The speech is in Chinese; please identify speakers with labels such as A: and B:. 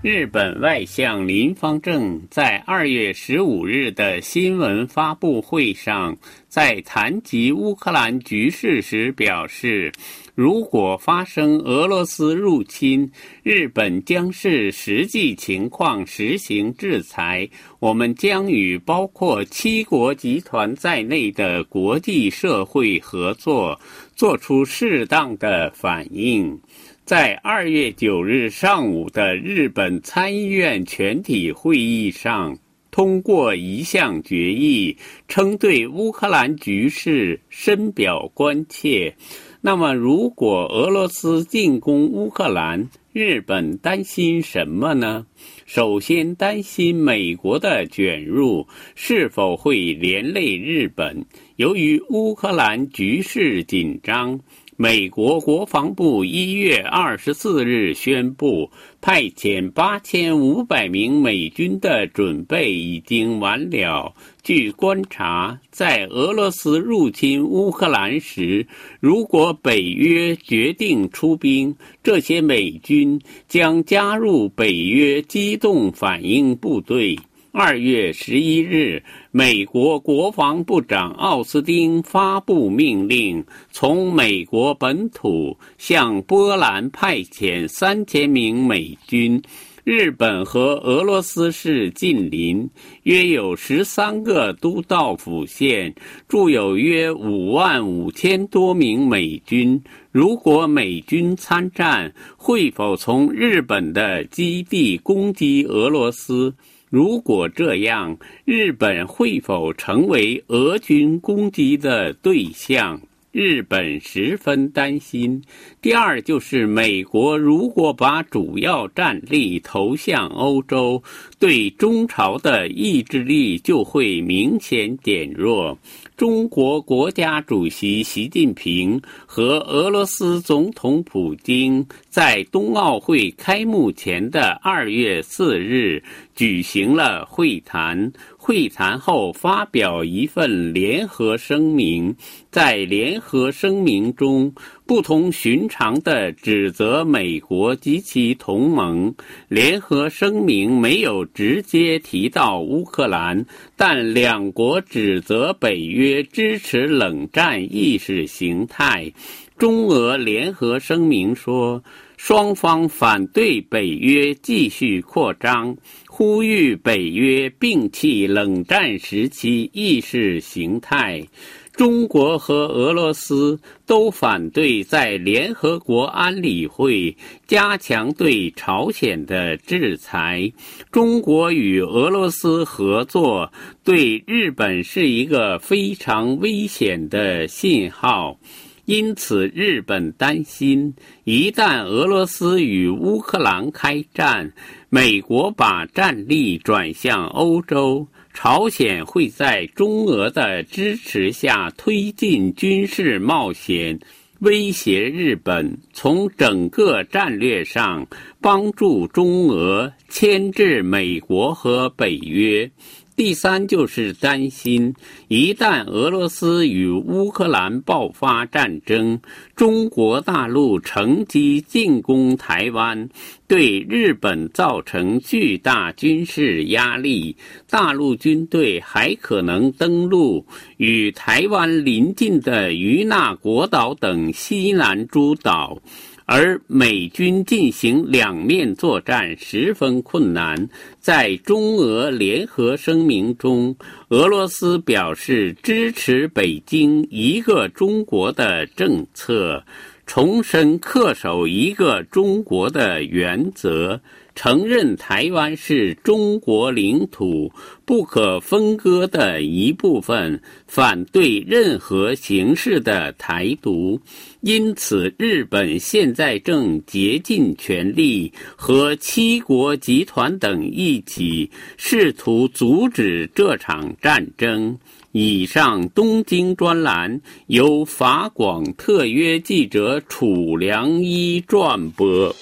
A: 日本外相林方正在二月十五日的新闻发布会上，在谈及乌克兰局势时表示，如果发生俄罗斯入侵，日本将视实际情况实行制裁。我们将与包括七国集团在内的国际社会合作，做出适当的反应。在二月九日上午的日本参议院全体会议上，通过一项决议，称对乌克兰局势深表关切。那么，如果俄罗斯进攻乌克兰，日本担心什么呢？首先，担心美国的卷入是否会连累日本。由于乌克兰局势紧张。美国国防部一月二十四日宣布，派遣八千五百名美军的准备已经完了。据观察，在俄罗斯入侵乌克兰时，如果北约决定出兵，这些美军将加入北约机动反应部队。二月十一日，美国国防部长奥斯汀发布命令，从美国本土向波兰派遣三千名美军。日本和俄罗斯是近邻，约有十三个都道府县，驻有约五万五千多名美军。如果美军参战，会否从日本的基地攻击俄罗斯？如果这样，日本会否成为俄军攻击的对象？日本十分担心。第二，就是美国如果把主要战力投向欧洲，对中朝的意志力就会明显减弱。中国国家主席习近平和俄罗斯总统普京在冬奥会开幕前的二月四日举行了会谈。会谈后发表一份联合声明，在联合声明中，不同寻常的指责美国及其同盟。联合声明没有直接提到乌克兰，但两国指责北约支持冷战意识形态。中俄联合声明说。双方反对北约继续扩张，呼吁北约摒弃冷战时期意识形态。中国和俄罗斯都反对在联合国安理会加强对朝鲜的制裁。中国与俄罗斯合作对日本是一个非常危险的信号。因此，日本担心，一旦俄罗斯与乌克兰开战，美国把战力转向欧洲，朝鲜会在中俄的支持下推进军事冒险，威胁日本。从整个战略上，帮助中俄牵制美国和北约。第三就是担心，一旦俄罗斯与乌克兰爆发战争，中国大陆乘机进攻台湾，对日本造成巨大军事压力。大陆军队还可能登陆与台湾邻近的与那国岛等西南诸岛。而美军进行两面作战十分困难。在中俄联合声明中，俄罗斯表示支持北京一个中国的政策，重申恪守一个中国的原则。承认台湾是中国领土不可分割的一部分，反对任何形式的台独。因此，日本现在正竭尽全力和七国集团等一起，试图阻止这场战争。以上东京专栏由法广特约记者楚良一撰播。